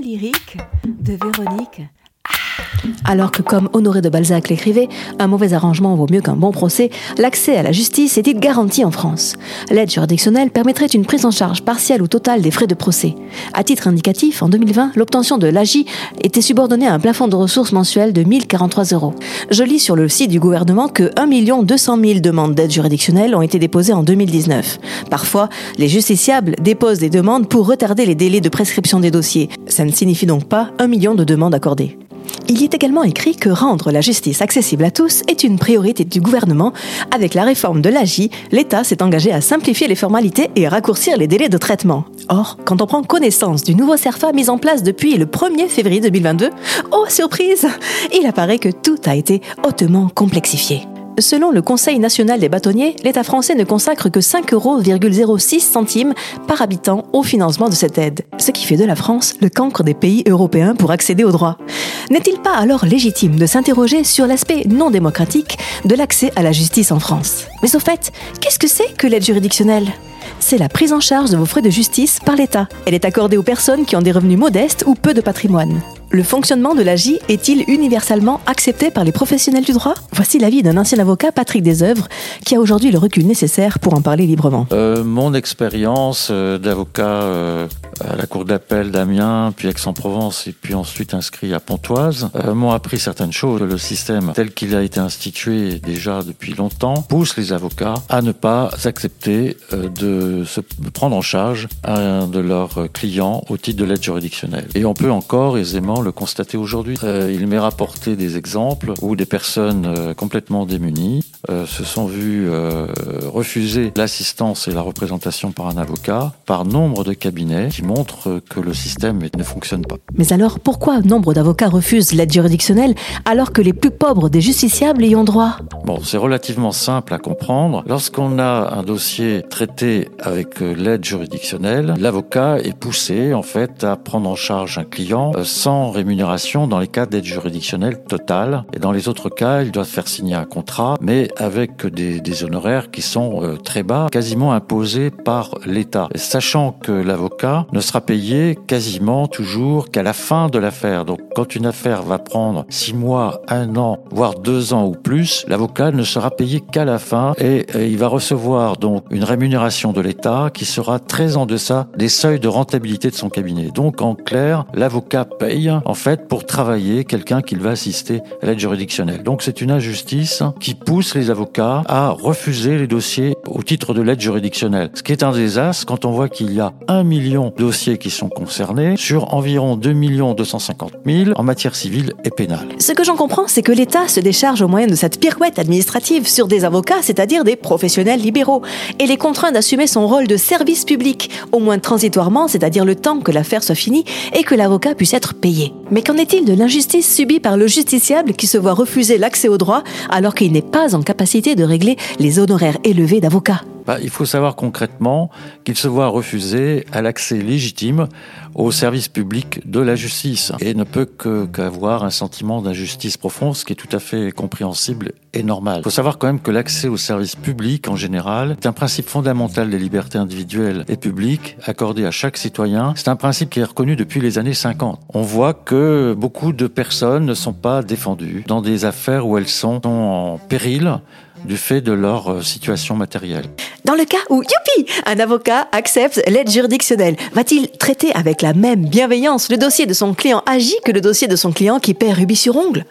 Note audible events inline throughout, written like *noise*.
lyrique de Véronique alors que, comme Honoré de Balzac l'écrivait, un mauvais arrangement vaut mieux qu'un bon procès, l'accès à la justice est-il garanti en France? L'aide juridictionnelle permettrait une prise en charge partielle ou totale des frais de procès. À titre indicatif, en 2020, l'obtention de l'AGI était subordonnée à un plafond de ressources mensuel de 1043 euros. Je lis sur le site du gouvernement que 1 200 000 demandes d'aide juridictionnelle ont été déposées en 2019. Parfois, les justiciables déposent des demandes pour retarder les délais de prescription des dossiers. Ça ne signifie donc pas un million de demandes accordées. Il y est également écrit que rendre la justice accessible à tous est une priorité du gouvernement. Avec la réforme de l'AGI, l'État s'est engagé à simplifier les formalités et raccourcir les délais de traitement. Or, quand on prend connaissance du nouveau CERFA mis en place depuis le 1er février 2022, oh surprise Il apparaît que tout a été hautement complexifié. Selon le Conseil national des bâtonniers, l'État français ne consacre que 5,06 euros centimes par habitant au financement de cette aide, ce qui fait de la France le cancre des pays européens pour accéder aux droits. N'est-il pas alors légitime de s'interroger sur l'aspect non démocratique de l'accès à la justice en France? Mais au fait, qu'est-ce que c'est que l'aide juridictionnelle? C'est la prise en charge de vos frais de justice par l'État. Elle est accordée aux personnes qui ont des revenus modestes ou peu de patrimoine. Le fonctionnement de l'AGI est-il universellement accepté par les professionnels du droit? Voici l'avis d'un ancien avocat, Patrick Desœuvres, qui a aujourd'hui le recul nécessaire pour en parler librement. Euh, mon expérience euh, d'avocat euh, à la cour d'appel d'Amiens, puis Aix-en-Provence, et puis ensuite inscrit à Pontoise, m'ont appris certaines choses. Le système tel qu'il a été institué déjà depuis longtemps pousse les avocats à ne pas accepter de se prendre en charge un de leurs clients au titre de l'aide juridictionnelle. Et on peut encore aisément le constater aujourd'hui. Euh, il m'est rapporté des exemples où des personnes euh, complètement démunies euh, se sont vues refuser l'assistance et la représentation par un avocat par nombre de cabinets qui montrent que le système ne fonctionne pas. Mais alors pourquoi nombre d'avocats refusent l'aide juridictionnelle alors que les plus pauvres des justiciables y ont droit? Bon, c'est relativement simple à comprendre. Lorsqu'on a un dossier traité avec l'aide juridictionnelle, l'avocat est poussé en fait à prendre en charge un client sans rémunération dans les cas d'aide juridictionnelle totale. Et dans les autres cas, il doit faire signer un contrat, mais avec des, des honoraires qui sont euh, très bas, quasiment imposés par l'État. Sachant que l'avocat ne sera payé quasiment toujours qu'à la fin de l'affaire. Donc quand une affaire va prendre six mois, un an, voire deux ans ou plus, l'avocat ne sera payé qu'à la fin et, et il va recevoir donc une rémunération de l'État qui sera très en deçà des seuils de rentabilité de son cabinet. Donc en clair, l'avocat paye en fait pour travailler quelqu'un qu'il va assister à l'aide juridictionnelle. Donc c'est une injustice qui pousse les avocats à refuser les dossiers au titre de l'aide juridictionnelle. Ce qui est un désastre quand on voit qu'il y a un million de dossiers qui sont concernés sur environ 2 250 000 en matière civile et pénale. Ce que j'en comprends, c'est que l'État se décharge au moyen de cette pirouette administrative sur des avocats, c'est-à-dire des professionnels libéraux, et les contraint d'assumer son rôle de service public, au moins transitoirement, c'est-à-dire le temps que l'affaire soit finie et que l'avocat puisse être payé. Mais qu'en est-il de l'injustice subie par le justiciable qui se voit refuser l'accès au droit alors qu'il n'est pas en capacité de régler les honoraires élevés d'avocat bah, il faut savoir concrètement qu'il se voit refuser à l'accès légitime au service public de la justice et ne peut qu'avoir un sentiment d'injustice profonde, ce qui est tout à fait compréhensible et normal. Il faut savoir quand même que l'accès au service public en général est un principe fondamental des libertés individuelles et publiques accordées à chaque citoyen. C'est un principe qui est reconnu depuis les années 50. On voit que beaucoup de personnes ne sont pas défendues dans des affaires où elles sont en péril du fait de leur euh, situation matérielle. Dans le cas où, youpi, un avocat accepte l'aide juridictionnelle, va-t-il traiter avec la même bienveillance le dossier de son client agi que le dossier de son client qui perd rubis sur ongle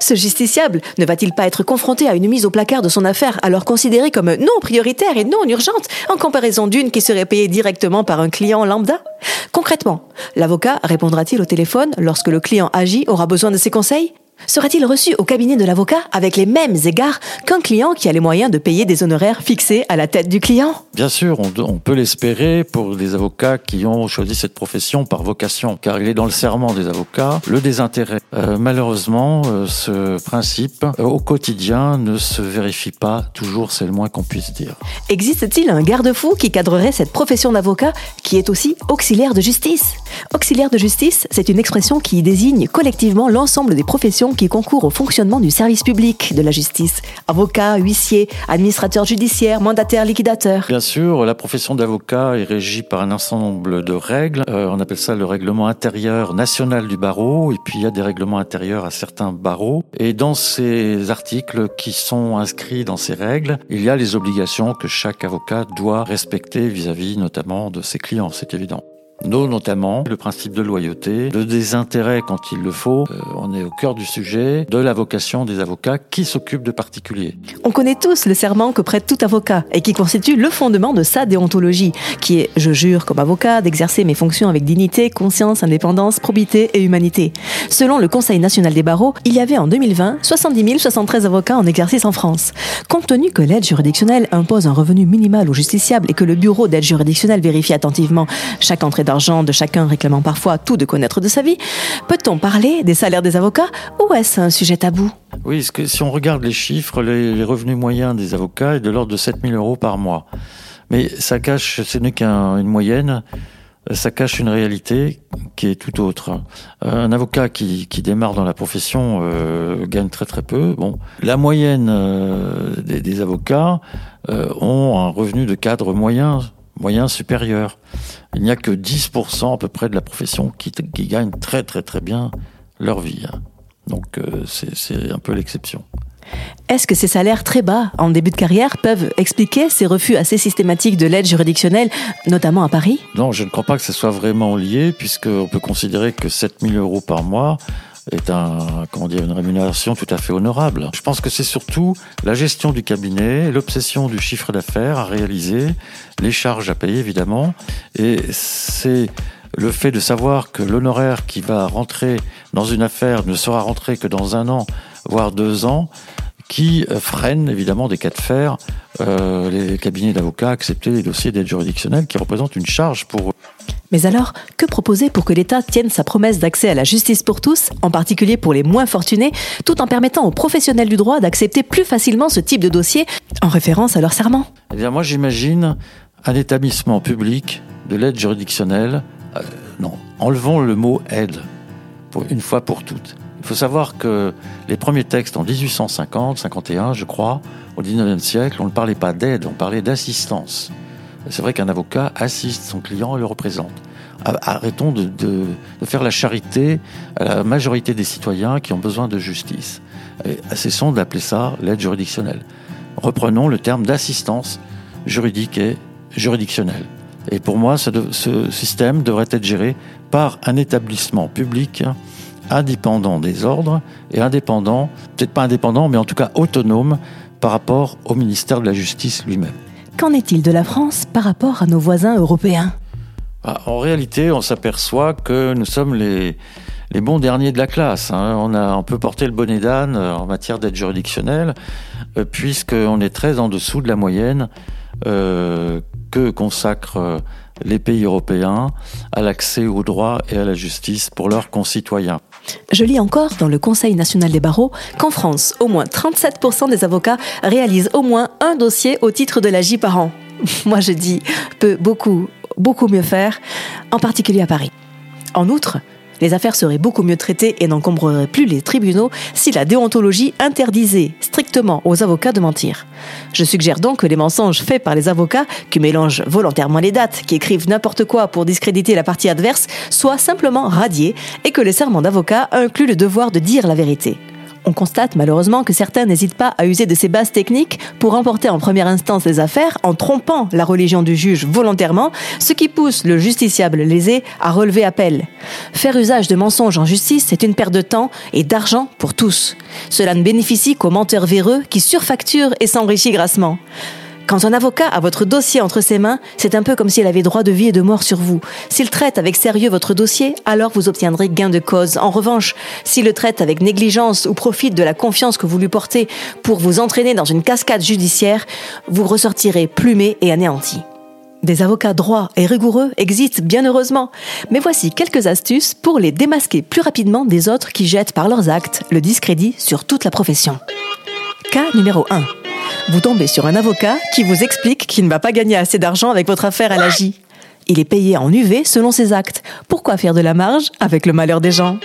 Ce justiciable ne va-t-il pas être confronté à une mise au placard de son affaire alors considérée comme non prioritaire et non urgente en comparaison d'une qui serait payée directement par un client lambda? Concrètement, l'avocat répondra-t-il au téléphone lorsque le client agit aura besoin de ses conseils? Sera-t-il reçu au cabinet de l'avocat avec les mêmes égards qu'un client qui a les moyens de payer des honoraires fixés à la tête du client? Bien sûr, on, peut l'espérer pour des avocats qui ont choisi cette profession par vocation, car il est dans le serment des avocats le désintérêt. Euh, malheureusement, euh, ce principe euh, au quotidien ne se vérifie pas toujours, c'est le moins qu'on puisse dire. Existe-t-il un garde-fou qui cadrerait cette profession d'avocat qui est aussi auxiliaire de justice? Auxiliaire de justice, c'est une expression qui désigne collectivement l'ensemble des professions qui concourent au fonctionnement du service public de la justice. Avocat, huissier, administrateur judiciaire, mandataire, liquidateur. Bien sûr, la profession d'avocat est régie par un ensemble de règles. Euh, on appelle ça le règlement intérieur national du barreau. Et puis il y a des règlements intérieurs à certains barreaux. Et dans ces articles qui sont inscrits dans ces règles, il y a les obligations que chaque avocat doit respecter vis-à-vis notamment de ses clients, c'est évident. Nous, notamment, le principe de loyauté, le désintérêt quand il le faut. Euh, on est au cœur du sujet de la vocation des avocats qui s'occupent de particuliers. On connaît tous le serment que prête tout avocat et qui constitue le fondement de sa déontologie, qui est je jure comme avocat d'exercer mes fonctions avec dignité, conscience, indépendance, probité et humanité. Selon le Conseil national des barreaux, il y avait en 2020 70 073 avocats en exercice en France. Compte tenu que l'aide juridictionnelle impose un revenu minimal aux justiciables et que le bureau d'aide juridictionnelle vérifie attentivement chaque entrée d'argent de chacun réclamant parfois tout de connaître de sa vie, peut-on parler des salaires des avocats ou est-ce un sujet tabou? Oui, que si on regarde les chiffres, les, revenus moyens des avocats est de l'ordre de 7 000 euros par mois. Mais ça cache, ce n'est qu'une moyenne, ça cache une réalité qui est tout autre. Un avocat qui, qui démarre dans la profession euh, gagne très très peu. Bon, la moyenne euh, des, des, avocats euh, ont un revenu de cadre moyen moyen supérieur. Il n'y a que 10% à peu près de la profession qui, qui gagne très très très bien leur vie. Hein. Donc euh, c'est un peu l'exception. Est-ce que ces salaires très bas en début de carrière peuvent expliquer ces refus assez systématiques de l'aide juridictionnelle, notamment à Paris? Non, je ne crois pas que ce soit vraiment lié, puisqu'on peut considérer que 7000 euros par mois, est un, comment dire, une rémunération tout à fait honorable. Je pense que c'est surtout la gestion du cabinet, l'obsession du chiffre d'affaires à réaliser, les charges à payer évidemment, et c'est le fait de savoir que l'honoraire qui va rentrer dans une affaire ne sera rentré que dans un an, voire deux ans, qui freine évidemment des cas de fer euh, les cabinets d'avocats accepter les dossiers d'aide juridictionnelle qui représentent une charge pour eux. Mais alors, que proposer pour que l'État tienne sa promesse d'accès à la justice pour tous, en particulier pour les moins fortunés, tout en permettant aux professionnels du droit d'accepter plus facilement ce type de dossier en référence à leur serment? Eh bien, moi, j'imagine un établissement public de l'aide juridictionnelle. Euh, non, enlevons le mot aide, pour une fois pour toutes. Il faut savoir que les premiers textes en 1850, 51, je crois, au 19e siècle, on ne parlait pas d'aide, on parlait d'assistance. C'est vrai qu'un avocat assiste son client et le représente. Arrêtons de, faire la charité à la majorité des citoyens qui ont besoin de justice. Cessons d'appeler ça l'aide juridictionnelle. Reprenons le terme d'assistance juridique et juridictionnelle. Et pour moi, ce, système devrait être géré par un établissement public indépendant des ordres et indépendant, peut-être pas indépendant, mais en tout cas autonome par rapport au ministère de la Justice lui-même. Qu'en est-il de la France par rapport à nos voisins européens? Ah, En réalité, on s'aperçoit que nous sommes les, bons derniers de la classe. Hein. On, a, peut porter le bonnet d'âne euh, en matière d'aide juridictionnelle, euh, puisqu'on est très en dessous de la moyenne euh, que consacrent les pays européens à l'accès au droit et à la justice pour leurs concitoyens. Je lis encore dans le Conseil national des barreaux qu'en France, au moins 37% des avocats réalisent au moins un dossier au titre de l'AJ par an. *laughs* Moi je dis peut beaucoup, beaucoup mieux faire, en particulier à Paris. En outre, les affaires seraient beaucoup mieux traitées et n'encombreraient plus les tribunaux si la déontologie interdisait strictement aux avocats de mentir. Je suggère donc que les mensonges faits par les avocats, qui mélangent volontairement les dates, qui écrivent n'importe quoi pour discréditer la partie adverse, soient simplement radiés et que le serment d'avocat inclut le devoir de dire la vérité. On constate malheureusement que certains n'hésitent pas à user de ces bases techniques pour remporter en première instance les affaires en trompant la religion du juge volontairement, ce qui pousse le justiciable lésé à relever appel. Faire usage de mensonges en justice, c'est une perte de temps et d'argent pour tous. Cela ne bénéficie qu'aux menteurs véreux qui surfacturent et s'enrichissent grassement. Quand un avocat a votre dossier entre ses mains, c'est un peu comme s'il avait droit de vie et de mort sur vous. S'il traite avec sérieux votre dossier, alors vous obtiendrez gain de cause. En revanche, s'il le traite avec négligence ou profite de la confiance que vous lui portez pour vous entraîner dans une cascade judiciaire, vous ressortirez plumé et anéanti. Des avocats droits et rigoureux existent bien heureusement, mais voici quelques astuces pour les démasquer plus rapidement des autres qui jettent par leurs actes le discrédit sur toute la profession. Cas numéro 1 vous tombez sur un avocat qui vous explique qu'il ne va pas gagner assez d'argent avec votre affaire à l'AJ. Il est payé en UV selon ses actes. Pourquoi faire de la marge avec le malheur des gens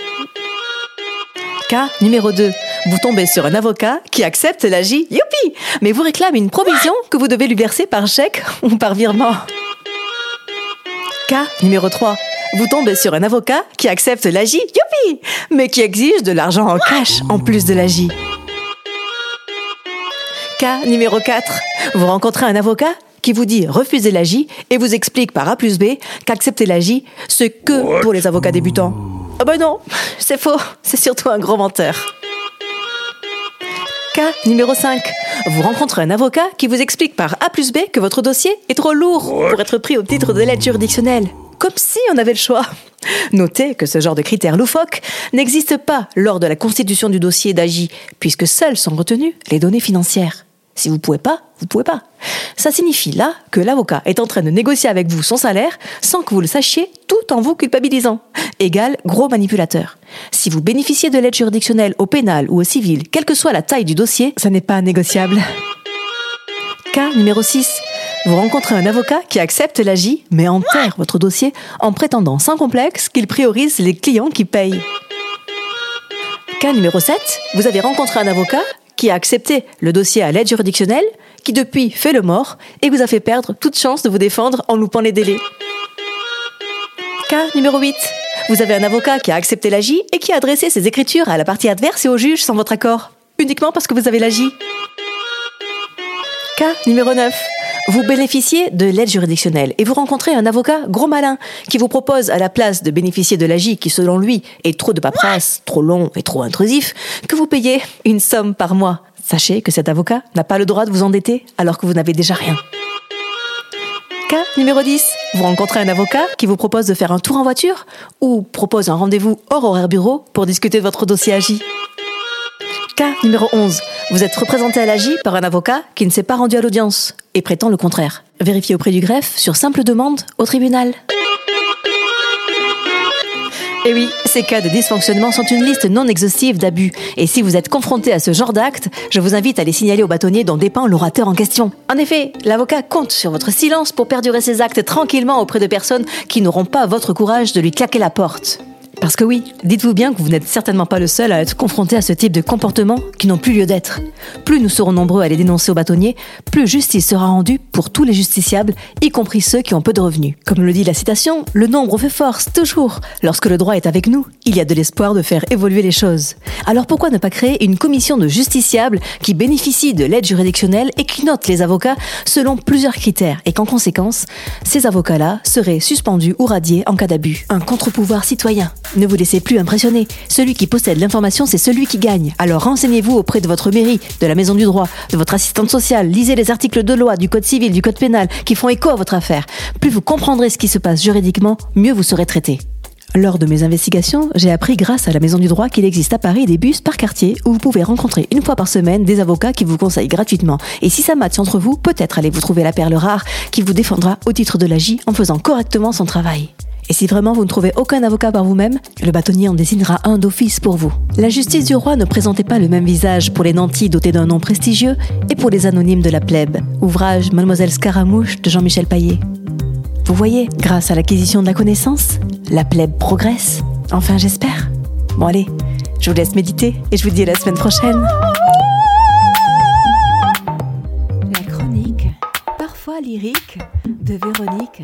Cas numéro 2. Vous tombez sur un avocat qui accepte l'AJ, youpi Mais vous réclame une provision que vous devez lui verser par chèque ou par virement. Cas numéro 3. Vous tombez sur un avocat qui accepte l'AJ, youpi Mais qui exige de l'argent en cash en plus de l'AJ. Cas numéro 4. Vous rencontrez un avocat qui vous dit refuser l'AJ et vous explique par A plus B qu'accepter l'AJ, c'est que pour les avocats débutants. Ah ben non, c'est faux, c'est surtout un gros menteur. Cas numéro 5. Vous rencontrez un avocat qui vous explique par A plus B que votre dossier est trop lourd pour être pris au titre de l'aide juridictionnelle. Comme si on avait le choix. Notez que ce genre de critères loufoques n'existe pas lors de la constitution du dossier d'AJ, puisque seules sont retenues les données financières. Si vous pouvez pas, vous pouvez pas. Ça signifie là que l'avocat est en train de négocier avec vous son salaire sans que vous le sachiez tout en vous culpabilisant. Égal gros manipulateur. Si vous bénéficiez de l'aide juridictionnelle au pénal ou au civil, quelle que soit la taille du dossier, ça n'est pas négociable. Cas numéro 6. Vous rencontrez un avocat qui accepte l'AJ mais enterre votre dossier en prétendant sans complexe qu'il priorise les clients qui payent. Cas numéro 7. Vous avez rencontré un avocat qui a accepté le dossier à l'aide juridictionnelle, qui depuis fait le mort et vous a fait perdre toute chance de vous défendre en loupant les délais. Cas numéro 8. Vous avez un avocat qui a accepté l'AJ et qui a adressé ses écritures à la partie adverse et au juge sans votre accord, uniquement parce que vous avez l'AJ. Cas numéro 9. Vous bénéficiez de l'aide juridictionnelle et vous rencontrez un avocat gros malin qui vous propose à la place de bénéficier de l'AJ qui selon lui est trop de paperasse, trop long et trop intrusif, que vous payez une somme par mois. Sachez que cet avocat n'a pas le droit de vous endetter alors que vous n'avez déjà rien. Cas numéro 10. Vous rencontrez un avocat qui vous propose de faire un tour en voiture ou propose un rendez-vous hors horaire bureau pour discuter de votre dossier AJ. Cas numéro 11. Vous êtes représenté à l'AJ par un avocat qui ne s'est pas rendu à l'audience et prétend le contraire. Vérifiez auprès du greffe sur simple demande au tribunal. Et oui, ces cas de dysfonctionnement sont une liste non exhaustive d'abus. Et si vous êtes confronté à ce genre d'acte, je vous invite à les signaler au bâtonnier dont dépend l'orateur en question. En effet, l'avocat compte sur votre silence pour perdurer ses actes tranquillement auprès de personnes qui n'auront pas votre courage de lui claquer la porte. Parce que oui, dites-vous bien que vous n'êtes certainement pas le seul à être confronté à ce type de comportements qui n'ont plus lieu d'être. Plus nous serons nombreux à les dénoncer au bâtonnier, plus justice sera rendue pour tous les justiciables, y compris ceux qui ont peu de revenus. Comme le dit la citation, le nombre fait force, toujours. Lorsque le droit est avec nous, il y a de l'espoir de faire évoluer les choses. Alors pourquoi ne pas créer une commission de justiciables qui bénéficie de l'aide juridictionnelle et qui note les avocats selon plusieurs critères et qu'en conséquence, ces avocats-là seraient suspendus ou radiés en cas d'abus. Un contre-pouvoir citoyen. Ne vous laissez plus impressionner. Celui qui possède l'information, c'est celui qui gagne. Alors renseignez-vous auprès de votre mairie, de la maison du droit, de votre assistante sociale. Lisez les articles de loi, du code civil, du code pénal qui font écho à votre affaire. Plus vous comprendrez ce qui se passe juridiquement, mieux vous serez traité. Lors de mes investigations, j'ai appris grâce à la Maison du Droit qu'il existe à Paris des bus par quartier où vous pouvez rencontrer une fois par semaine des avocats qui vous conseillent gratuitement. Et si ça matche entre vous, peut-être allez-vous trouver la perle rare qui vous défendra au titre de l'AJ en faisant correctement son travail. Et si vraiment vous ne trouvez aucun avocat par vous-même, le bâtonnier en désignera un d'office pour vous. La justice du roi ne présentait pas le même visage pour les nantis dotés d'un nom prestigieux et pour les anonymes de la plèbe. Ouvrage Mademoiselle Scaramouche de Jean-Michel Paillet. Vous voyez, grâce à l'acquisition de la connaissance, la plèbe progresse. Enfin, j'espère. Bon allez, je vous laisse méditer et je vous dis à la semaine prochaine. La chronique, parfois lyrique, de Véronique